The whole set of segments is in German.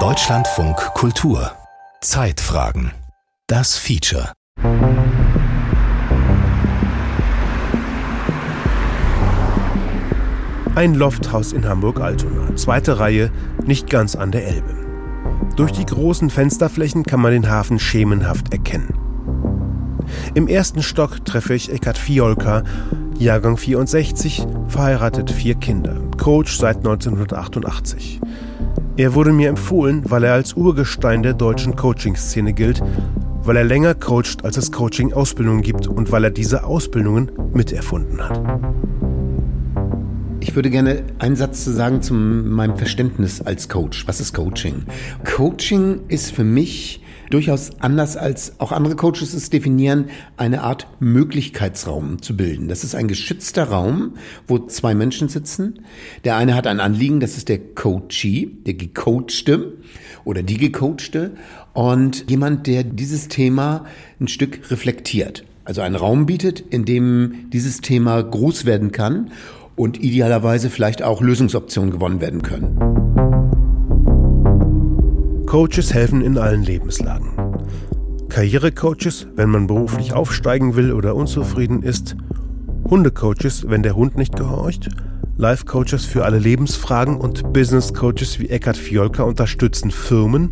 Deutschlandfunk Kultur Zeitfragen Das Feature Ein Lofthaus in Hamburg-Altona, zweite Reihe, nicht ganz an der Elbe. Durch die großen Fensterflächen kann man den Hafen schemenhaft erkennen. Im ersten Stock treffe ich Eckhard Fiolka, Jahrgang 64, verheiratet, vier Kinder, Coach seit 1988. Er wurde mir empfohlen, weil er als Urgestein der deutschen Coaching-Szene gilt, weil er länger coacht, als es Coaching-Ausbildungen gibt und weil er diese Ausbildungen miterfunden hat. Ich würde gerne einen Satz zu sagen zu meinem Verständnis als Coach. Was ist Coaching? Coaching ist für mich durchaus anders als auch andere Coaches es definieren, eine Art Möglichkeitsraum zu bilden. Das ist ein geschützter Raum, wo zwei Menschen sitzen. Der eine hat ein Anliegen, das ist der Coachee, der Gecoachte oder die Gecoachte und jemand, der dieses Thema ein Stück reflektiert. Also einen Raum bietet, in dem dieses Thema groß werden kann und idealerweise vielleicht auch Lösungsoptionen gewonnen werden können. Coaches helfen in allen Lebenslagen. Karrierecoaches, wenn man beruflich aufsteigen will oder unzufrieden ist. Hundecoaches, wenn der Hund nicht gehorcht. Life-Coaches für alle Lebensfragen und Business-Coaches wie Eckhard Fiolka unterstützen Firmen,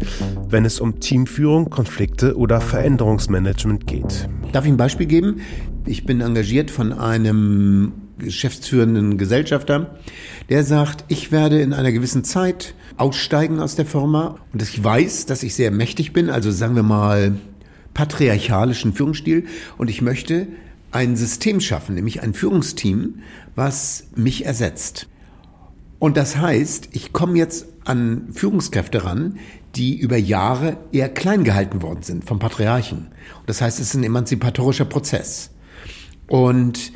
wenn es um Teamführung, Konflikte oder Veränderungsmanagement geht. Darf ich ein Beispiel geben? Ich bin engagiert von einem geschäftsführenden Gesellschafter, der sagt, ich werde in einer gewissen Zeit aussteigen aus der Firma und ich weiß, dass ich sehr mächtig bin, also sagen wir mal patriarchalischen Führungsstil und ich möchte ein System schaffen, nämlich ein Führungsteam, was mich ersetzt. Und das heißt, ich komme jetzt an Führungskräfte ran, die über Jahre eher klein gehalten worden sind vom Patriarchen. Und das heißt, es ist ein emanzipatorischer Prozess. Und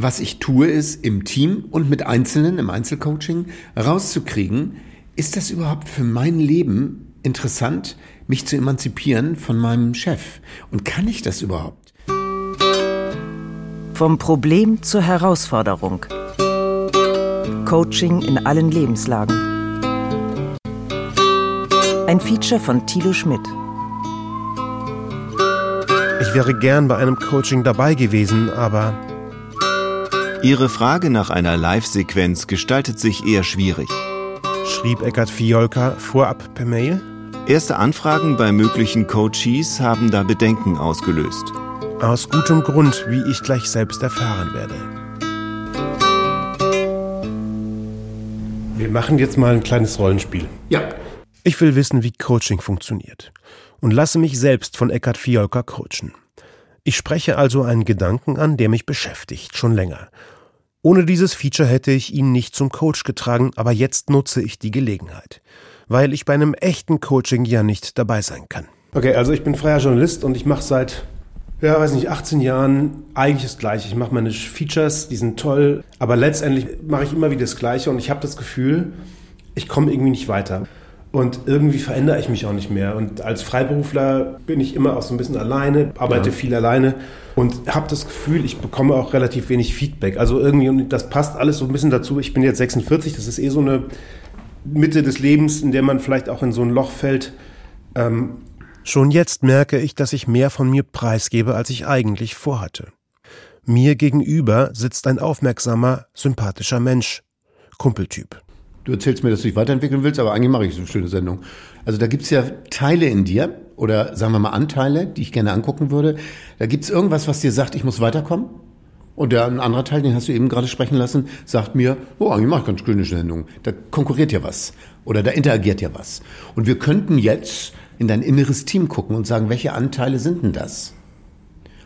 was ich tue, ist im Team und mit Einzelnen, im Einzelcoaching, rauszukriegen, ist das überhaupt für mein Leben interessant, mich zu emanzipieren von meinem Chef? Und kann ich das überhaupt? Vom Problem zur Herausforderung. Coaching in allen Lebenslagen. Ein Feature von Thilo Schmidt. Ich wäre gern bei einem Coaching dabei gewesen, aber Ihre Frage nach einer Live-Sequenz gestaltet sich eher schwierig. Schrieb Eckhard Fiolka vorab per Mail? Erste Anfragen bei möglichen Coaches haben da Bedenken ausgelöst. Aus gutem Grund, wie ich gleich selbst erfahren werde. Wir machen jetzt mal ein kleines Rollenspiel. Ja. Ich will wissen, wie Coaching funktioniert und lasse mich selbst von Eckhard Fiolka coachen. Ich spreche also einen Gedanken an, der mich beschäftigt, schon länger. Ohne dieses Feature hätte ich ihn nicht zum Coach getragen, aber jetzt nutze ich die Gelegenheit, weil ich bei einem echten Coaching ja nicht dabei sein kann. Okay, also ich bin freier Journalist und ich mache seit, ja, weiß nicht, 18 Jahren eigentlich das Gleiche. Ich mache meine Features, die sind toll, aber letztendlich mache ich immer wieder das Gleiche und ich habe das Gefühl, ich komme irgendwie nicht weiter. Und irgendwie verändere ich mich auch nicht mehr. Und als Freiberufler bin ich immer auch so ein bisschen alleine, arbeite ja. viel alleine und habe das Gefühl, ich bekomme auch relativ wenig Feedback. Also irgendwie, und das passt alles so ein bisschen dazu. Ich bin jetzt 46, das ist eh so eine Mitte des Lebens, in der man vielleicht auch in so ein Loch fällt. Ähm, Schon jetzt merke ich, dass ich mehr von mir preisgebe, als ich eigentlich vorhatte. Mir gegenüber sitzt ein aufmerksamer, sympathischer Mensch, Kumpeltyp. Du erzählst mir, dass du dich weiterentwickeln willst, aber eigentlich mache ich so eine schöne Sendung. Also da gibt's ja Teile in dir oder sagen wir mal Anteile, die ich gerne angucken würde. Da gibt's irgendwas, was dir sagt, ich muss weiterkommen. Und der ein anderer Teil, den hast du eben gerade sprechen lassen, sagt mir, oh, eigentlich mache ich ganz schöne Sendung. Da konkurriert ja was oder da interagiert ja was. Und wir könnten jetzt in dein inneres Team gucken und sagen, welche Anteile sind denn das?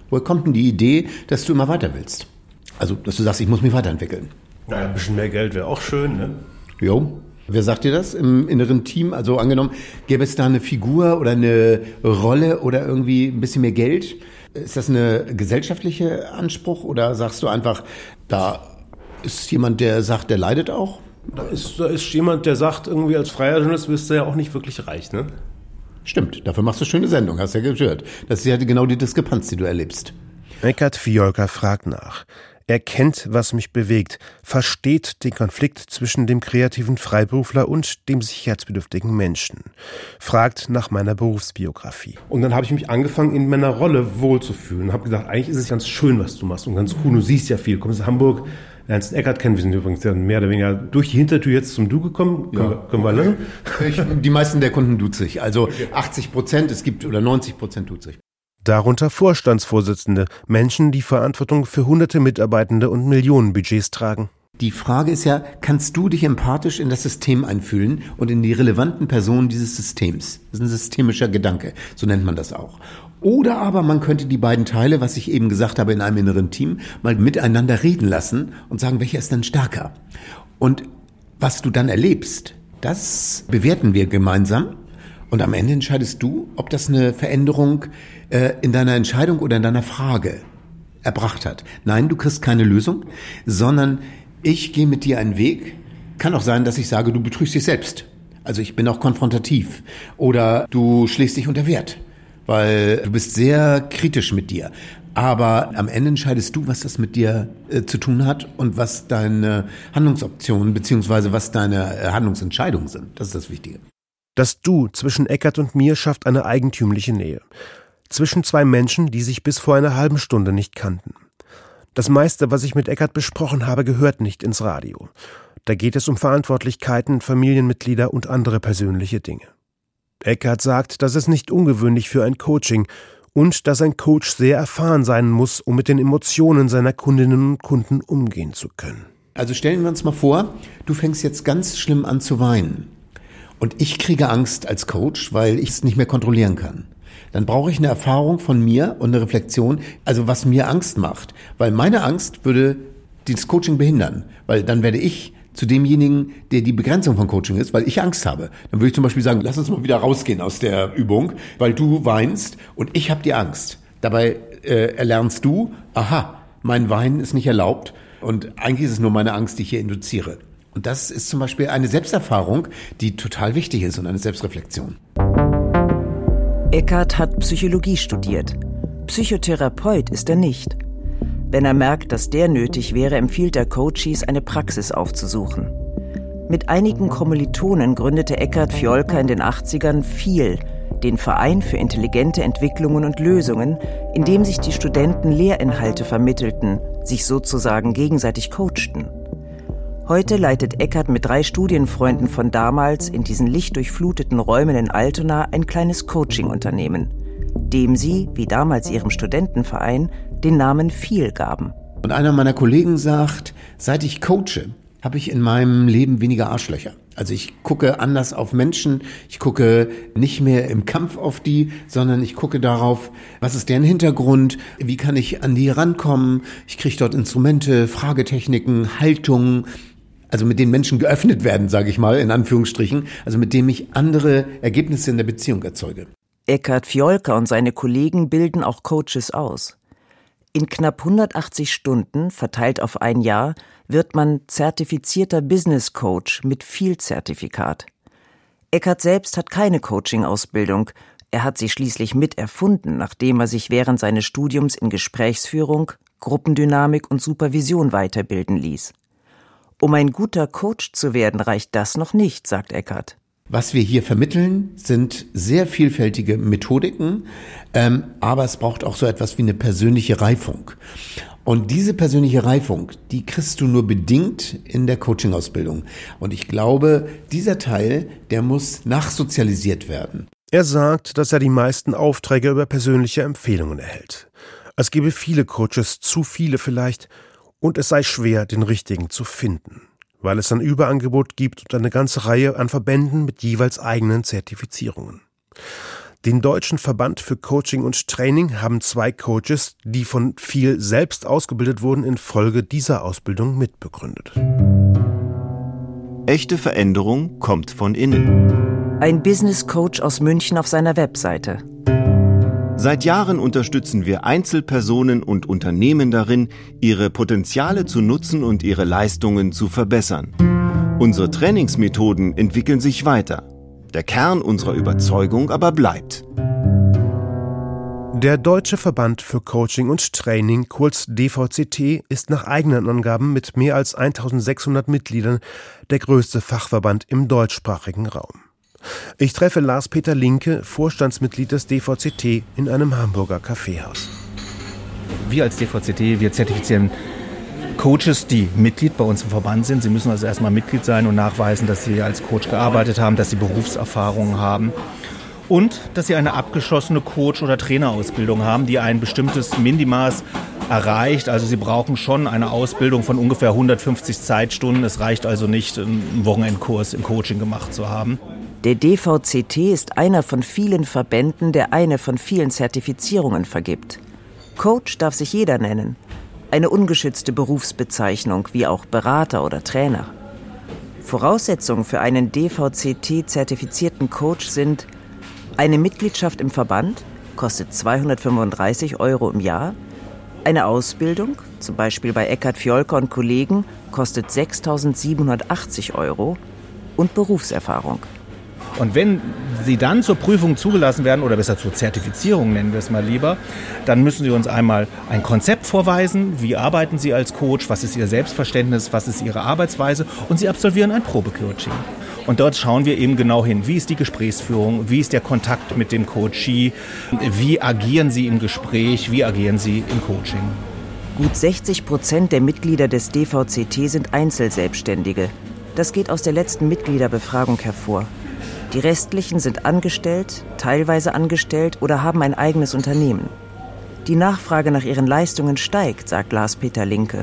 Woher kommt denn die Idee, dass du immer weiter willst? Also, dass du sagst, ich muss mich weiterentwickeln. Naja, ein bisschen mehr Geld wäre auch schön, ne? Jo. Wer sagt dir das im inneren Team? Also angenommen, gäbe es da eine Figur oder eine Rolle oder irgendwie ein bisschen mehr Geld? Ist das eine gesellschaftliche Anspruch oder sagst du einfach, da ist jemand, der sagt, der leidet auch? Da ist, da ist jemand, der sagt, irgendwie als freier Journalist wirst du ja auch nicht wirklich reich, ne? Stimmt, dafür machst du schöne Sendung, hast du ja gehört. Das ist ja genau die Diskrepanz, die du erlebst. Eckhard Fiolka fragt nach. Er kennt, was mich bewegt, versteht den Konflikt zwischen dem kreativen Freiberufler und dem sicherheitsbedürftigen Menschen, fragt nach meiner Berufsbiografie. Und dann habe ich mich angefangen, in meiner Rolle wohlzufühlen. Habe gedacht, eigentlich ist es ganz schön, was du machst und ganz cool. Du siehst ja viel. Du kommst aus Hamburg, Ernst Eckert kennen. Wir sind übrigens mehr oder weniger durch die Hintertür jetzt zum Du gekommen. Können, ja. wir, können wir lassen? Ich, die meisten der Kunden tut sich. Also 80 Prozent, es gibt oder 90 Prozent tut sich darunter Vorstandsvorsitzende, Menschen, die Verantwortung für hunderte Mitarbeitende und Millionenbudgets tragen. Die Frage ist ja, kannst du dich empathisch in das System einfühlen und in die relevanten Personen dieses Systems? Das ist ein systemischer Gedanke, so nennt man das auch. Oder aber man könnte die beiden Teile, was ich eben gesagt habe, in einem inneren Team mal miteinander reden lassen und sagen, welcher ist dann stärker? Und was du dann erlebst, das bewerten wir gemeinsam und am Ende entscheidest du, ob das eine Veränderung äh, in deiner Entscheidung oder in deiner Frage erbracht hat. Nein, du kriegst keine Lösung, sondern ich gehe mit dir einen Weg. Kann auch sein, dass ich sage, du betrügst dich selbst. Also ich bin auch konfrontativ. Oder du schlägst dich unter Wert, weil du bist sehr kritisch mit dir. Aber am Ende entscheidest du, was das mit dir äh, zu tun hat und was deine Handlungsoptionen beziehungsweise was deine äh, Handlungsentscheidungen sind. Das ist das Wichtige. Das Du zwischen Eckert und mir schafft eine eigentümliche Nähe zwischen zwei Menschen, die sich bis vor einer halben Stunde nicht kannten. Das meiste, was ich mit Eckert besprochen habe, gehört nicht ins Radio. Da geht es um Verantwortlichkeiten, Familienmitglieder und andere persönliche Dinge. Eckert sagt, dass es nicht ungewöhnlich für ein Coaching und dass ein Coach sehr erfahren sein muss, um mit den Emotionen seiner Kundinnen und Kunden umgehen zu können. Also stellen wir uns mal vor, du fängst jetzt ganz schlimm an zu weinen. Und ich kriege Angst als Coach, weil ich es nicht mehr kontrollieren kann dann brauche ich eine Erfahrung von mir und eine Reflexion, also was mir Angst macht. Weil meine Angst würde dieses Coaching behindern, weil dann werde ich zu demjenigen, der die Begrenzung von Coaching ist, weil ich Angst habe. Dann würde ich zum Beispiel sagen, lass uns mal wieder rausgehen aus der Übung, weil du weinst und ich habe die Angst. Dabei äh, erlernst du, aha, mein Weinen ist nicht erlaubt und eigentlich ist es nur meine Angst, die ich hier induziere. Und das ist zum Beispiel eine Selbsterfahrung, die total wichtig ist und eine Selbstreflexion. Eckart hat Psychologie studiert. Psychotherapeut ist er nicht. Wenn er merkt, dass der nötig wäre, empfiehlt er Coaches, eine Praxis aufzusuchen. Mit einigen Kommilitonen gründete Eckart Fiolka in den 80ern viel, den Verein für intelligente Entwicklungen und Lösungen, in dem sich die Studenten Lehrinhalte vermittelten, sich sozusagen gegenseitig coachten. Heute leitet Eckert mit drei Studienfreunden von damals in diesen lichtdurchfluteten Räumen in Altona ein kleines Coaching-Unternehmen, dem sie, wie damals ihrem Studentenverein, den Namen viel gaben. Und einer meiner Kollegen sagt, seit ich coache, habe ich in meinem Leben weniger Arschlöcher. Also ich gucke anders auf Menschen, ich gucke nicht mehr im Kampf auf die, sondern ich gucke darauf, was ist deren Hintergrund, wie kann ich an die rankommen, ich kriege dort Instrumente, Fragetechniken, Haltungen, also mit denen Menschen geöffnet werden, sage ich mal, in Anführungsstrichen, also mit dem ich andere Ergebnisse in der Beziehung erzeuge. Eckhard Fiolka und seine Kollegen bilden auch Coaches aus. In knapp 180 Stunden, verteilt auf ein Jahr, wird man zertifizierter Business Coach mit viel Zertifikat. Eckert selbst hat keine Coaching-Ausbildung. Er hat sie schließlich mit erfunden, nachdem er sich während seines Studiums in Gesprächsführung, Gruppendynamik und Supervision weiterbilden ließ. Um ein guter Coach zu werden, reicht das noch nicht, sagt Eckert. Was wir hier vermitteln, sind sehr vielfältige Methodiken, ähm, aber es braucht auch so etwas wie eine persönliche Reifung. Und diese persönliche Reifung, die kriegst du nur bedingt in der Coaching-Ausbildung. Und ich glaube, dieser Teil, der muss nachsozialisiert werden. Er sagt, dass er die meisten Aufträge über persönliche Empfehlungen erhält. Es gebe viele Coaches, zu viele vielleicht, und es sei schwer, den richtigen zu finden, weil es ein Überangebot gibt und eine ganze Reihe an Verbänden mit jeweils eigenen Zertifizierungen. Den Deutschen Verband für Coaching und Training haben zwei Coaches, die von viel selbst ausgebildet wurden, infolge dieser Ausbildung mitbegründet. Echte Veränderung kommt von innen. Ein Business Coach aus München auf seiner Webseite. Seit Jahren unterstützen wir Einzelpersonen und Unternehmen darin, ihre Potenziale zu nutzen und ihre Leistungen zu verbessern. Unsere Trainingsmethoden entwickeln sich weiter. Der Kern unserer Überzeugung aber bleibt. Der Deutsche Verband für Coaching und Training, kurz DVCT, ist nach eigenen Angaben mit mehr als 1600 Mitgliedern der größte Fachverband im deutschsprachigen Raum. Ich treffe Lars-Peter Linke, Vorstandsmitglied des DVCT, in einem Hamburger Kaffeehaus. Wir als DVCT, wir zertifizieren Coaches, die Mitglied bei uns im Verband sind. Sie müssen also erstmal Mitglied sein und nachweisen, dass sie als Coach gearbeitet haben, dass sie Berufserfahrungen haben und dass sie eine abgeschlossene Coach- oder Trainerausbildung haben, die ein bestimmtes Minimaß erreicht. Also sie brauchen schon eine Ausbildung von ungefähr 150 Zeitstunden. Es reicht also nicht, einen Wochenendkurs im Coaching gemacht zu haben. Der DVCT ist einer von vielen Verbänden, der eine von vielen Zertifizierungen vergibt. Coach darf sich jeder nennen. Eine ungeschützte Berufsbezeichnung wie auch Berater oder Trainer. Voraussetzungen für einen DVCT-zertifizierten Coach sind eine Mitgliedschaft im Verband, kostet 235 Euro im Jahr, eine Ausbildung, zum Beispiel bei Eckhard Fiolker und Kollegen, kostet 6.780 Euro und Berufserfahrung. Und wenn Sie dann zur Prüfung zugelassen werden, oder besser zur Zertifizierung nennen wir es mal lieber, dann müssen Sie uns einmal ein Konzept vorweisen. Wie arbeiten Sie als Coach? Was ist Ihr Selbstverständnis? Was ist Ihre Arbeitsweise? Und Sie absolvieren ein Probecoaching. Und dort schauen wir eben genau hin, wie ist die Gesprächsführung, wie ist der Kontakt mit dem Coachee, wie agieren Sie im Gespräch, wie agieren Sie im Coaching. Gut 60 Prozent der Mitglieder des DVCT sind Einzelselbstständige. Das geht aus der letzten Mitgliederbefragung hervor. Die restlichen sind angestellt, teilweise angestellt oder haben ein eigenes Unternehmen. Die Nachfrage nach ihren Leistungen steigt, sagt Lars-Peter Linke.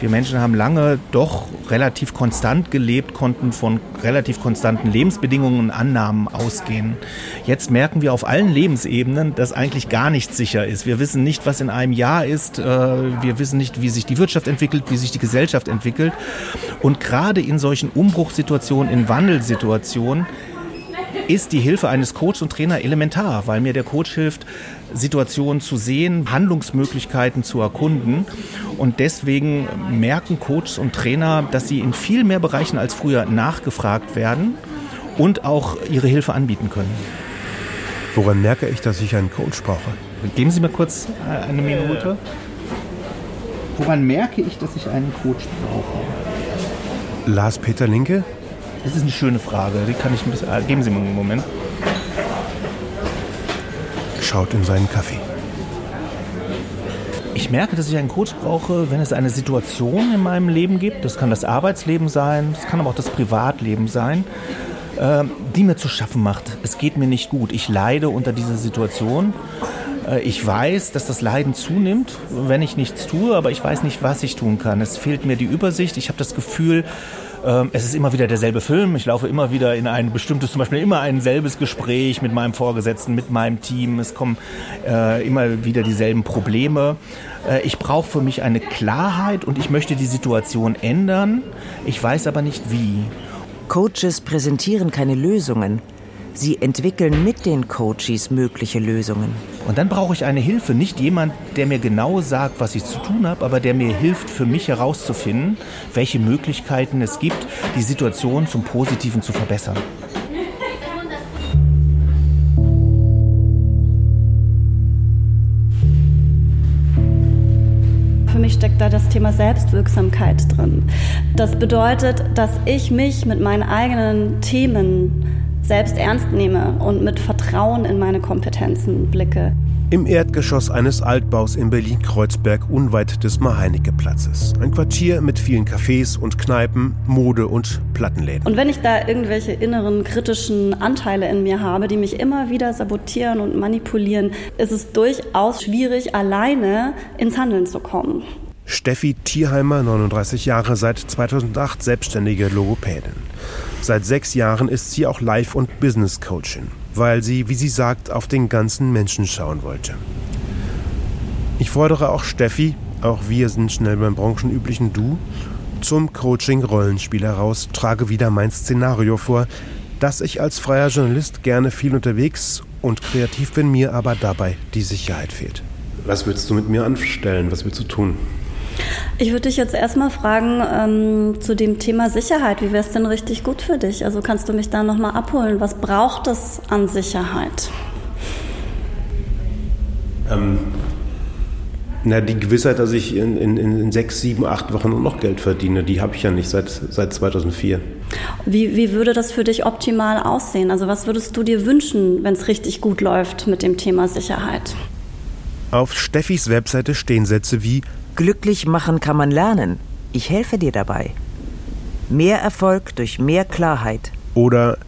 Wir Menschen haben lange doch relativ konstant gelebt, konnten von relativ konstanten Lebensbedingungen und Annahmen ausgehen. Jetzt merken wir auf allen Lebensebenen, dass eigentlich gar nichts sicher ist. Wir wissen nicht, was in einem Jahr ist. Äh, wir wissen nicht, wie sich die Wirtschaft entwickelt, wie sich die Gesellschaft entwickelt. Und gerade in solchen Umbruchssituationen, in Wandelsituationen, ist die Hilfe eines Coaches und Trainer elementar, weil mir der Coach hilft, Situationen zu sehen, Handlungsmöglichkeiten zu erkunden. Und deswegen merken Coaches und Trainer, dass sie in viel mehr Bereichen als früher nachgefragt werden und auch ihre Hilfe anbieten können. Woran merke ich, dass ich einen Coach brauche? Geben Sie mir kurz äh, eine Minute. Woran merke ich, dass ich einen Coach brauche? Lars Peter Linke? Das ist eine schöne Frage. Die kann ich ein bisschen. Äh, geben Sie mir einen Moment. Schaut in seinen Kaffee. Ich merke, dass ich einen Coach brauche, wenn es eine Situation in meinem Leben gibt. Das kann das Arbeitsleben sein, das kann aber auch das Privatleben sein, äh, die mir zu schaffen macht. Es geht mir nicht gut. Ich leide unter dieser Situation. Äh, ich weiß, dass das Leiden zunimmt, wenn ich nichts tue, aber ich weiß nicht, was ich tun kann. Es fehlt mir die Übersicht. Ich habe das Gefühl, ähm, es ist immer wieder derselbe Film. Ich laufe immer wieder in ein bestimmtes, zum Beispiel immer ein selbes Gespräch mit meinem Vorgesetzten, mit meinem Team. Es kommen äh, immer wieder dieselben Probleme. Äh, ich brauche für mich eine Klarheit und ich möchte die Situation ändern. Ich weiß aber nicht wie. Coaches präsentieren keine Lösungen. Sie entwickeln mit den Coaches mögliche Lösungen. Und dann brauche ich eine Hilfe, nicht jemand, der mir genau sagt, was ich zu tun habe, aber der mir hilft, für mich herauszufinden, welche Möglichkeiten es gibt, die Situation zum Positiven zu verbessern. Für mich steckt da das Thema Selbstwirksamkeit drin. Das bedeutet, dass ich mich mit meinen eigenen Themen selbst ernst nehme und mit Vertrauen in meine Kompetenzen blicke. Im Erdgeschoss eines Altbaus in Berlin-Kreuzberg unweit des Maheinecke-Platzes. Ein Quartier mit vielen Cafés und Kneipen, Mode und Plattenläden. Und wenn ich da irgendwelche inneren kritischen Anteile in mir habe, die mich immer wieder sabotieren und manipulieren, ist es durchaus schwierig, alleine ins Handeln zu kommen. Steffi Tierheimer, 39 Jahre, seit 2008 selbstständige Logopädin. Seit sechs Jahren ist sie auch Life- und Business-Coachin, weil sie, wie sie sagt, auf den ganzen Menschen schauen wollte. Ich fordere auch Steffi, auch wir sind schnell beim branchenüblichen Du, zum Coaching-Rollenspiel heraus, trage wieder mein Szenario vor, dass ich als freier Journalist gerne viel unterwegs und kreativ bin, mir aber dabei die Sicherheit fehlt. Was willst du mit mir anstellen? Was willst du tun? Ich würde dich jetzt erstmal fragen ähm, zu dem Thema Sicherheit. Wie wäre es denn richtig gut für dich? Also kannst du mich da nochmal abholen? Was braucht es an Sicherheit? Ähm, na, die Gewissheit, dass ich in, in, in sechs, sieben, acht Wochen noch Geld verdiene, die habe ich ja nicht seit, seit 2004. Wie, wie würde das für dich optimal aussehen? Also was würdest du dir wünschen, wenn es richtig gut läuft mit dem Thema Sicherheit? Auf Steffis Webseite stehen Sätze wie Glücklich machen kann man lernen. Ich helfe dir dabei. Mehr Erfolg durch mehr Klarheit. Oder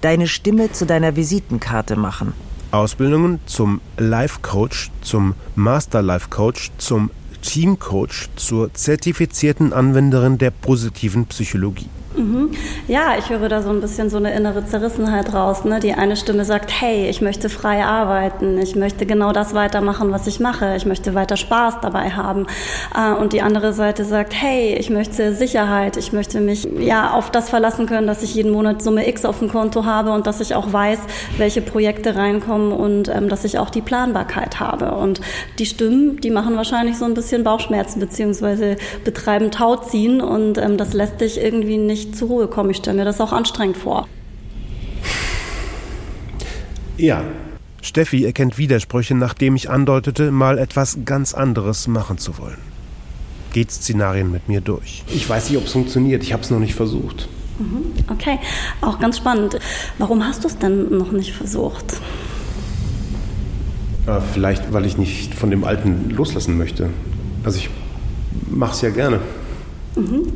Deine Stimme zu deiner Visitenkarte machen. Ausbildungen zum Life Coach, zum Master Life Coach, zum Team Coach, zur zertifizierten Anwenderin der positiven Psychologie. Mhm. Ja, ich höre da so ein bisschen so eine innere Zerrissenheit raus. Ne? Die eine Stimme sagt, hey, ich möchte frei arbeiten, ich möchte genau das weitermachen, was ich mache, ich möchte weiter Spaß dabei haben. Äh, und die andere Seite sagt, hey, ich möchte Sicherheit, ich möchte mich ja auf das verlassen können, dass ich jeden Monat Summe X auf dem Konto habe und dass ich auch weiß, welche Projekte reinkommen und ähm, dass ich auch die Planbarkeit habe. Und die Stimmen, die machen wahrscheinlich so ein bisschen Bauchschmerzen beziehungsweise betreiben Tauziehen und ähm, das lässt dich irgendwie nicht nicht zur Ruhe kommen. Ich stelle mir das auch anstrengend vor. Ja. Steffi erkennt Widersprüche, nachdem ich andeutete, mal etwas ganz anderes machen zu wollen. Geht Szenarien mit mir durch. Ich weiß nicht, ob es funktioniert. Ich habe es noch nicht versucht. Mhm. Okay, auch ganz spannend. Warum hast du es denn noch nicht versucht? Äh, vielleicht, weil ich nicht von dem Alten loslassen möchte. Also ich mache es ja gerne. Mhm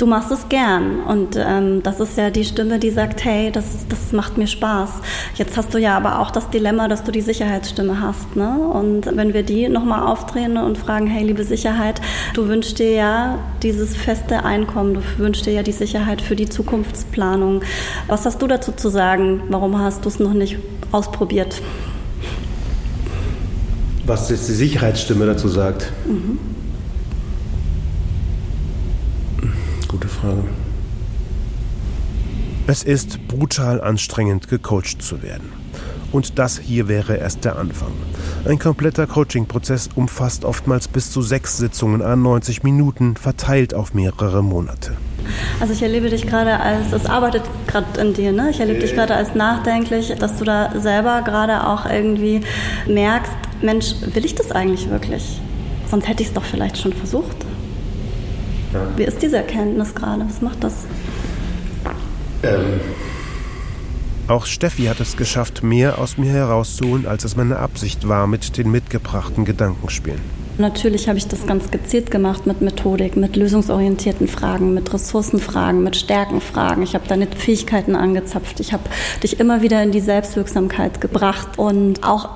du machst es gern. Und ähm, das ist ja die Stimme, die sagt, hey, das, das macht mir Spaß. Jetzt hast du ja aber auch das Dilemma, dass du die Sicherheitsstimme hast. Ne? Und wenn wir die nochmal aufdrehen und fragen, hey, liebe Sicherheit, du wünschst dir ja dieses feste Einkommen, du wünschst dir ja die Sicherheit für die Zukunftsplanung. Was hast du dazu zu sagen? Warum hast du es noch nicht ausprobiert? Was jetzt die Sicherheitsstimme dazu sagt? Mhm. Gute Frage. Es ist brutal anstrengend, gecoacht zu werden. Und das hier wäre erst der Anfang. Ein kompletter Coaching-Prozess umfasst oftmals bis zu sechs Sitzungen an 90 Minuten, verteilt auf mehrere Monate. Also ich erlebe dich gerade als, es arbeitet gerade in dir, ne? Ich erlebe dich gerade als nachdenklich, dass du da selber gerade auch irgendwie merkst, Mensch, will ich das eigentlich wirklich? Sonst hätte ich es doch vielleicht schon versucht. Ja. Wie ist diese Erkenntnis gerade? Was macht das? Ähm. Auch Steffi hat es geschafft, mehr aus mir herauszuholen, als es meine Absicht war mit den mitgebrachten Gedankenspielen. Natürlich habe ich das ganz gezielt gemacht mit Methodik, mit lösungsorientierten Fragen, mit Ressourcenfragen, mit Stärkenfragen. Ich habe deine Fähigkeiten angezapft. Ich habe dich immer wieder in die Selbstwirksamkeit gebracht und auch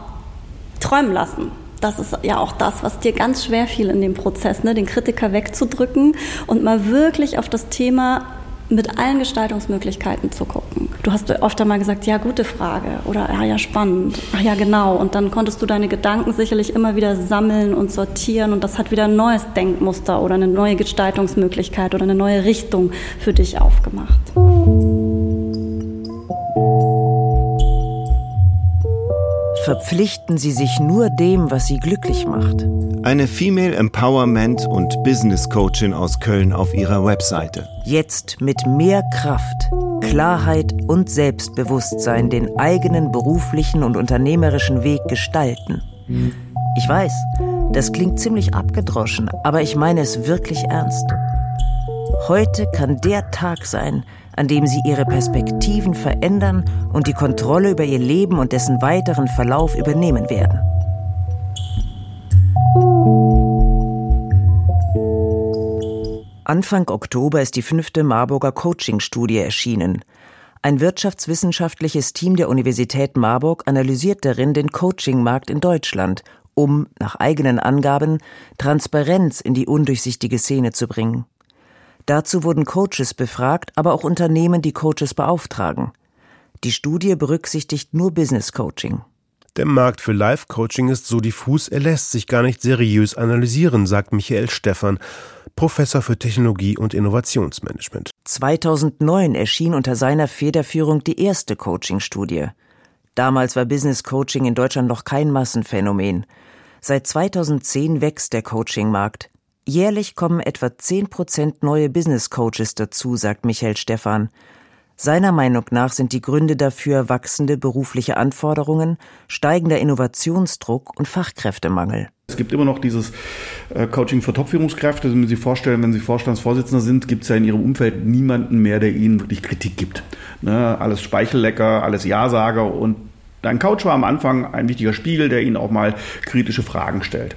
träumen lassen das ist ja auch das, was dir ganz schwer fiel in dem Prozess, ne? den Kritiker wegzudrücken und mal wirklich auf das Thema mit allen Gestaltungsmöglichkeiten zu gucken. Du hast oft einmal gesagt, ja, gute Frage oder ja, ja, spannend, ach ja, genau. Und dann konntest du deine Gedanken sicherlich immer wieder sammeln und sortieren und das hat wieder ein neues Denkmuster oder eine neue Gestaltungsmöglichkeit oder eine neue Richtung für dich aufgemacht. Verpflichten Sie sich nur dem, was Sie glücklich macht. Eine Female Empowerment und Business Coachin aus Köln auf ihrer Webseite. Jetzt mit mehr Kraft, Klarheit und Selbstbewusstsein den eigenen beruflichen und unternehmerischen Weg gestalten. Ich weiß, das klingt ziemlich abgedroschen, aber ich meine es wirklich ernst. Heute kann der Tag sein, an dem sie ihre Perspektiven verändern und die Kontrolle über ihr Leben und dessen weiteren Verlauf übernehmen werden. Anfang Oktober ist die fünfte Marburger Coaching-Studie erschienen. Ein wirtschaftswissenschaftliches Team der Universität Marburg analysiert darin den Coaching-Markt in Deutschland, um, nach eigenen Angaben, Transparenz in die undurchsichtige Szene zu bringen. Dazu wurden Coaches befragt, aber auch Unternehmen, die Coaches beauftragen. Die Studie berücksichtigt nur Business Coaching. Der Markt für Life-Coaching ist so diffus, er lässt sich gar nicht seriös analysieren, sagt Michael Stephan, Professor für Technologie und Innovationsmanagement. 2009 erschien unter seiner Federführung die erste Coaching-Studie. Damals war Business Coaching in Deutschland noch kein Massenphänomen. Seit 2010 wächst der Coaching-Markt. Jährlich kommen etwa 10 Prozent neue Business Coaches dazu, sagt Michael Stephan. Seiner Meinung nach sind die Gründe dafür wachsende berufliche Anforderungen, steigender Innovationsdruck und Fachkräftemangel. Es gibt immer noch dieses äh, Coaching für Top-Führungskräfte. Wenn Sie vorstellen, wenn Sie Vorstandsvorsitzender sind, gibt es ja in Ihrem Umfeld niemanden mehr, der Ihnen wirklich Kritik gibt. Ne? Alles Speichellecker, alles Ja-Sager und Dein Coach war am Anfang ein wichtiger Spiegel, der Ihnen auch mal kritische Fragen stellt.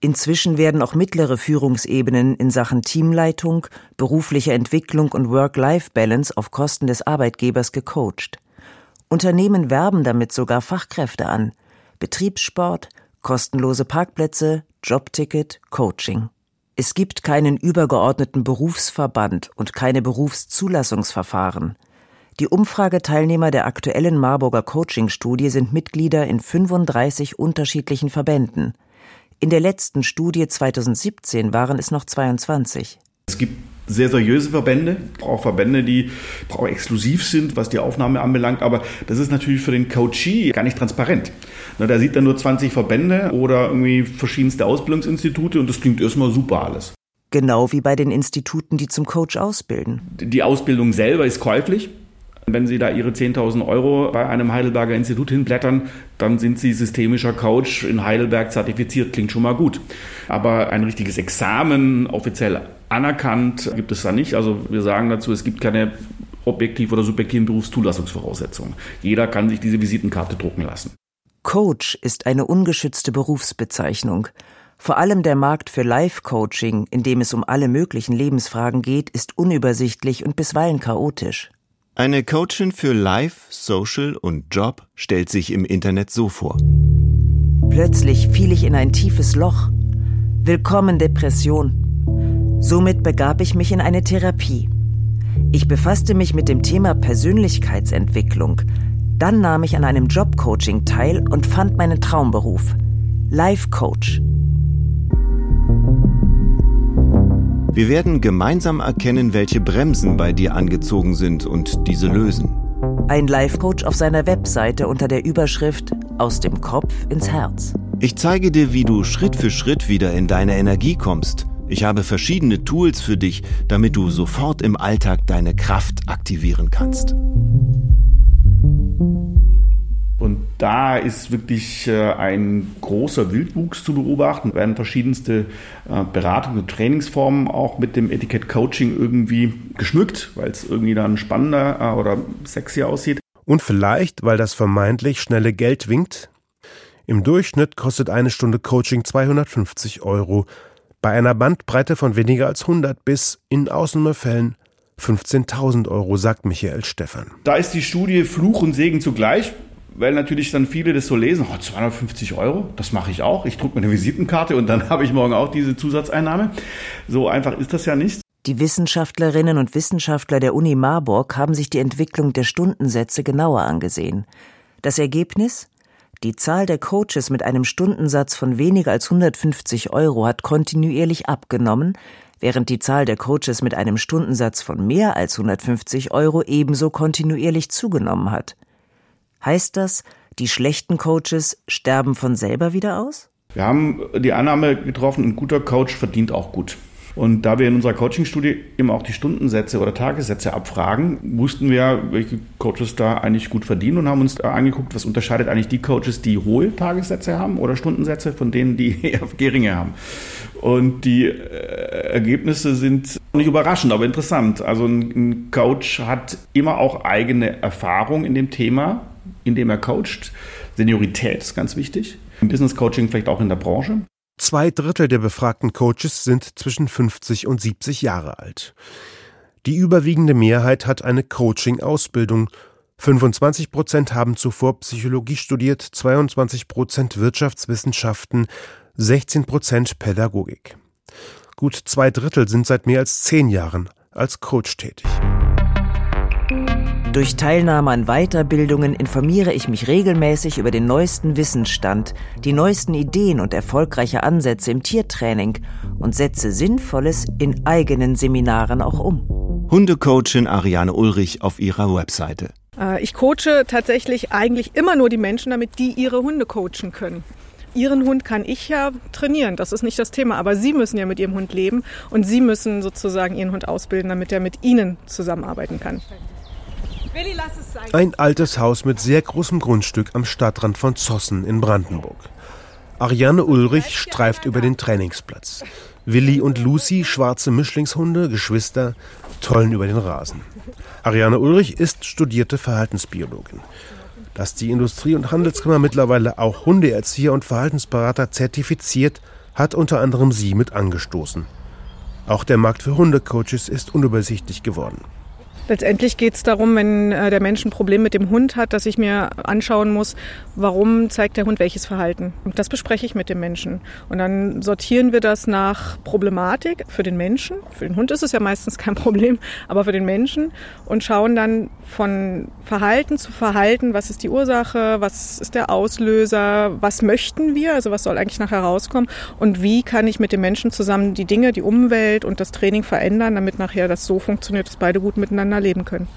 Inzwischen werden auch mittlere Führungsebenen in Sachen Teamleitung, berufliche Entwicklung und Work-Life-Balance auf Kosten des Arbeitgebers gecoacht. Unternehmen werben damit sogar Fachkräfte an. Betriebssport, kostenlose Parkplätze, Jobticket, Coaching. Es gibt keinen übergeordneten Berufsverband und keine Berufszulassungsverfahren. Die Umfrageteilnehmer der aktuellen Marburger Coaching-Studie sind Mitglieder in 35 unterschiedlichen Verbänden. In der letzten Studie 2017 waren es noch 22. Es gibt sehr seriöse Verbände, auch Verbände, die auch exklusiv sind, was die Aufnahme anbelangt. Aber das ist natürlich für den Coachee gar nicht transparent. Na, da sieht er nur 20 Verbände oder irgendwie verschiedenste Ausbildungsinstitute und das klingt erstmal super alles. Genau wie bei den Instituten, die zum Coach ausbilden. Die Ausbildung selber ist käuflich. Wenn Sie da Ihre 10.000 Euro bei einem Heidelberger Institut hinblättern, dann sind Sie systemischer Coach in Heidelberg zertifiziert. Klingt schon mal gut. Aber ein richtiges Examen, offiziell anerkannt, gibt es da nicht. Also wir sagen dazu, es gibt keine objektiv oder subjektiven Berufszulassungsvoraussetzungen. Jeder kann sich diese Visitenkarte drucken lassen. Coach ist eine ungeschützte Berufsbezeichnung. Vor allem der Markt für Life-Coaching, in dem es um alle möglichen Lebensfragen geht, ist unübersichtlich und bisweilen chaotisch. Eine Coachin für Life, Social und Job stellt sich im Internet so vor. Plötzlich fiel ich in ein tiefes Loch. Willkommen Depression. Somit begab ich mich in eine Therapie. Ich befasste mich mit dem Thema Persönlichkeitsentwicklung. Dann nahm ich an einem Jobcoaching teil und fand meinen Traumberuf. Life Coach. Wir werden gemeinsam erkennen, welche Bremsen bei dir angezogen sind und diese lösen. Ein Life-Coach auf seiner Webseite unter der Überschrift Aus dem Kopf ins Herz. Ich zeige dir, wie du Schritt für Schritt wieder in deine Energie kommst. Ich habe verschiedene Tools für dich, damit du sofort im Alltag deine Kraft aktivieren kannst. Da ist wirklich äh, ein großer Wildwuchs zu beobachten. werden verschiedenste äh, Beratungen und Trainingsformen auch mit dem Etikett Coaching irgendwie geschmückt, weil es irgendwie dann spannender äh, oder sexier aussieht. Und vielleicht, weil das vermeintlich schnelle Geld winkt? Im Durchschnitt kostet eine Stunde Coaching 250 Euro. Bei einer Bandbreite von weniger als 100 bis, in Ausnahmefällen, 15.000 Euro, sagt Michael Stephan. Da ist die Studie Fluch und Segen zugleich weil natürlich dann viele das so lesen, oh, 250 Euro, das mache ich auch. Ich drucke mir eine Visitenkarte und dann habe ich morgen auch diese Zusatzeinnahme. So einfach ist das ja nicht. Die Wissenschaftlerinnen und Wissenschaftler der Uni Marburg haben sich die Entwicklung der Stundensätze genauer angesehen. Das Ergebnis? Die Zahl der Coaches mit einem Stundensatz von weniger als 150 Euro hat kontinuierlich abgenommen, während die Zahl der Coaches mit einem Stundensatz von mehr als 150 Euro ebenso kontinuierlich zugenommen hat. Heißt das, die schlechten Coaches sterben von selber wieder aus? Wir haben die Annahme getroffen, ein guter Coach verdient auch gut. Und da wir in unserer Coaching-Studie immer auch die Stundensätze oder Tagessätze abfragen, wussten wir, welche Coaches da eigentlich gut verdienen und haben uns angeguckt, was unterscheidet eigentlich die Coaches, die hohe Tagessätze haben oder Stundensätze von denen, die eher geringe haben. Und die äh, Ergebnisse sind nicht überraschend, aber interessant. Also ein Coach hat immer auch eigene Erfahrung in dem Thema in dem er coacht. Seniorität ist ganz wichtig. Im Business Coaching vielleicht auch in der Branche. Zwei Drittel der befragten Coaches sind zwischen 50 und 70 Jahre alt. Die überwiegende Mehrheit hat eine Coaching-Ausbildung. 25 Prozent haben zuvor Psychologie studiert, 22 Prozent Wirtschaftswissenschaften, 16 Prozent Pädagogik. Gut zwei Drittel sind seit mehr als zehn Jahren als Coach tätig. Durch Teilnahme an Weiterbildungen informiere ich mich regelmäßig über den neuesten Wissensstand, die neuesten Ideen und erfolgreiche Ansätze im Tiertraining und setze Sinnvolles in eigenen Seminaren auch um. Hundecoachin Ariane Ulrich auf ihrer Webseite. Äh, ich coache tatsächlich eigentlich immer nur die Menschen, damit die ihre Hunde coachen können. Ihren Hund kann ich ja trainieren, das ist nicht das Thema, aber Sie müssen ja mit Ihrem Hund leben und Sie müssen sozusagen Ihren Hund ausbilden, damit er mit Ihnen zusammenarbeiten kann. Willi, lass es sein. Ein altes Haus mit sehr großem Grundstück am Stadtrand von Zossen in Brandenburg. Ariane Ulrich streift über den Trainingsplatz. Willi und Lucy, schwarze Mischlingshunde, Geschwister, tollen über den Rasen. Ariane Ulrich ist studierte Verhaltensbiologin. Dass die Industrie- und Handelskammer mittlerweile auch Hundeerzieher und Verhaltensberater zertifiziert, hat unter anderem sie mit angestoßen. Auch der Markt für Hundecoaches ist unübersichtlich geworden. Letztendlich geht es darum, wenn äh, der Mensch ein Problem mit dem Hund hat, dass ich mir anschauen muss, warum zeigt der Hund welches Verhalten. Und das bespreche ich mit dem Menschen. Und dann sortieren wir das nach Problematik für den Menschen. Für den Hund ist es ja meistens kein Problem, aber für den Menschen. Und schauen dann von Verhalten zu Verhalten, was ist die Ursache, was ist der Auslöser, was möchten wir, also was soll eigentlich nachher rauskommen und wie kann ich mit dem Menschen zusammen die Dinge, die Umwelt und das Training verändern, damit nachher das so funktioniert, dass beide gut miteinander miteinander leben können.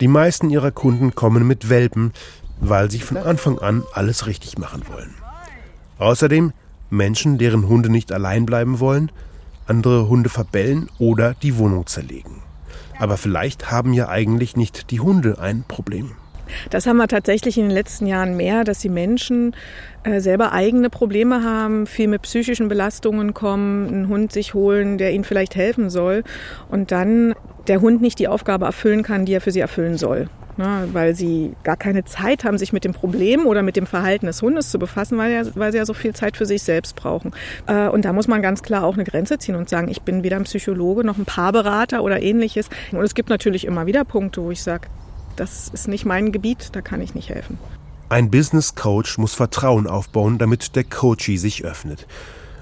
Die meisten ihrer Kunden kommen mit Welpen, weil sie von Anfang an alles richtig machen wollen. Außerdem Menschen, deren Hunde nicht allein bleiben wollen, andere Hunde verbellen oder die Wohnung zerlegen. Aber vielleicht haben ja eigentlich nicht die Hunde ein Problem. Das haben wir tatsächlich in den letzten Jahren mehr, dass die Menschen äh, selber eigene Probleme haben, viel mit psychischen Belastungen kommen, einen Hund sich holen, der ihnen vielleicht helfen soll und dann der Hund nicht die Aufgabe erfüllen kann, die er für sie erfüllen soll. Ne, weil sie gar keine Zeit haben, sich mit dem Problem oder mit dem Verhalten des Hundes zu befassen, weil, ja, weil sie ja so viel Zeit für sich selbst brauchen. Äh, und da muss man ganz klar auch eine Grenze ziehen und sagen, ich bin weder ein Psychologe noch ein Paarberater oder ähnliches. Und es gibt natürlich immer wieder Punkte, wo ich sage, das ist nicht mein Gebiet, da kann ich nicht helfen. Ein Business Coach muss Vertrauen aufbauen, damit der Coachee sich öffnet.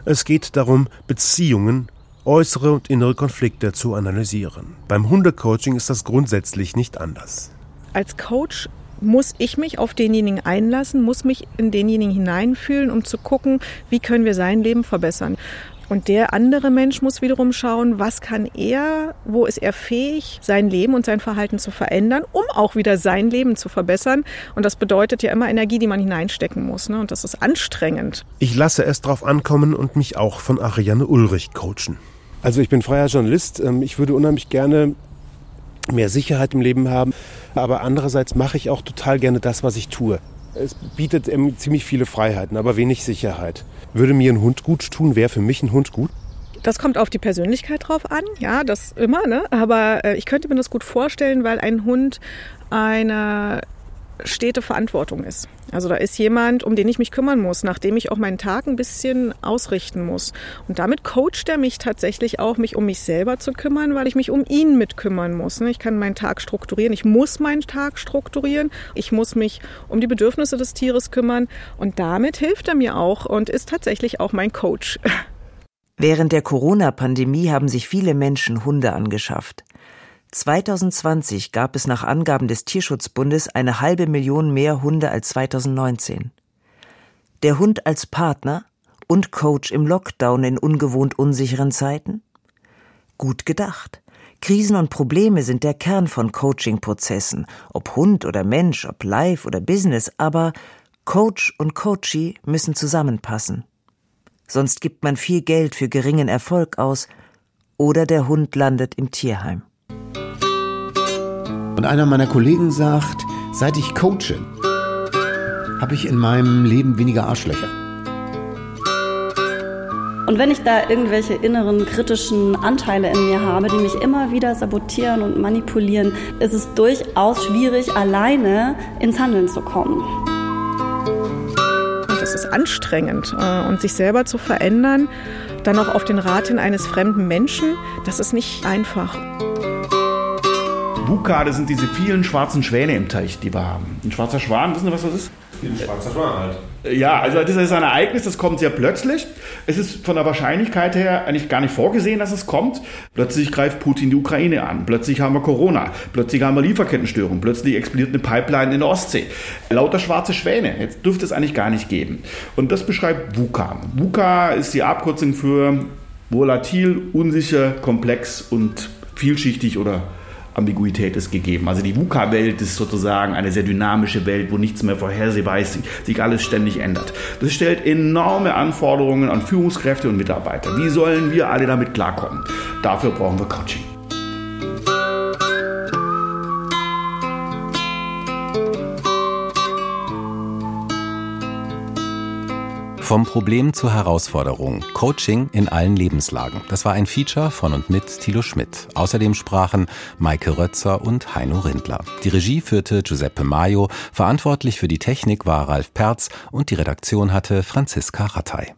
Es geht darum, Beziehungen äußere und innere Konflikte zu analysieren. Beim Hundecoaching ist das grundsätzlich nicht anders. Als Coach muss ich mich auf denjenigen einlassen, muss mich in denjenigen hineinfühlen, um zu gucken, wie können wir sein Leben verbessern. Und der andere Mensch muss wiederum schauen, was kann er, wo ist er fähig, sein Leben und sein Verhalten zu verändern, um auch wieder sein Leben zu verbessern. Und das bedeutet ja immer Energie, die man hineinstecken muss. Ne? Und das ist anstrengend. Ich lasse es drauf ankommen und mich auch von Ariane Ulrich coachen. Also ich bin freier Journalist. Ähm, ich würde unheimlich gerne mehr Sicherheit im Leben haben. Aber andererseits mache ich auch total gerne das, was ich tue. Es bietet ziemlich viele Freiheiten, aber wenig Sicherheit. Würde mir ein Hund gut tun? Wäre für mich ein Hund gut? Das kommt auf die Persönlichkeit drauf an, ja, das immer, ne? Aber äh, ich könnte mir das gut vorstellen, weil ein Hund eine stete Verantwortung ist. Also da ist jemand, um den ich mich kümmern muss, nachdem ich auch meinen Tag ein bisschen ausrichten muss. Und damit coacht er mich tatsächlich auch, mich um mich selber zu kümmern, weil ich mich um ihn mit kümmern muss. Ne? Ich kann meinen Tag strukturieren, ich muss meinen Tag strukturieren, ich muss mich um die Bedürfnisse des Tieres kümmern und damit hilft er mir auch und ist tatsächlich auch mein Coach. Während der Corona-Pandemie haben sich viele Menschen Hunde angeschafft. 2020 gab es nach Angaben des Tierschutzbundes eine halbe Million mehr Hunde als 2019. Der Hund als Partner und Coach im Lockdown in ungewohnt unsicheren Zeiten? Gut gedacht. Krisen und Probleme sind der Kern von Coaching-Prozessen, ob Hund oder Mensch, ob Live oder Business, aber Coach und Coachee müssen zusammenpassen. Sonst gibt man viel Geld für geringen Erfolg aus oder der Hund landet im Tierheim. Und einer meiner Kollegen sagt, seit ich coache, habe ich in meinem Leben weniger Arschlöcher. Und wenn ich da irgendwelche inneren kritischen Anteile in mir habe, die mich immer wieder sabotieren und manipulieren, ist es durchaus schwierig, alleine ins Handeln zu kommen. Und das ist anstrengend. Äh, und sich selber zu verändern, dann auch auf den Rat hin eines fremden Menschen, das ist nicht einfach. Bukade sind diese vielen schwarzen Schwäne im Teich, die wir haben. Ein schwarzer Schwan, wissen Sie, was das ist? Ein schwarzer Schwan halt. Ja, also das ist ein Ereignis, das kommt sehr plötzlich. Es ist von der Wahrscheinlichkeit her eigentlich gar nicht vorgesehen, dass es kommt. Plötzlich greift Putin die Ukraine an. Plötzlich haben wir Corona. Plötzlich haben wir Lieferkettenstörungen. Plötzlich explodiert eine Pipeline in der Ostsee. Lauter schwarze Schwäne. Jetzt dürfte es eigentlich gar nicht geben. Und das beschreibt VUCA. VUCA ist die Abkürzung für volatil, unsicher, komplex und vielschichtig oder Ambiguität ist gegeben. Also die VUCA-Welt ist sozusagen eine sehr dynamische Welt, wo nichts mehr vorhersehbar ist, sich alles ständig ändert. Das stellt enorme Anforderungen an Führungskräfte und Mitarbeiter. Wie sollen wir alle damit klarkommen? Dafür brauchen wir Coaching. Vom Problem zur Herausforderung. Coaching in allen Lebenslagen. Das war ein Feature von und mit Thilo Schmidt. Außerdem sprachen Maike Rötzer und Heino Rindler. Die Regie führte Giuseppe Maio. Verantwortlich für die Technik war Ralf Perz und die Redaktion hatte Franziska Rattay.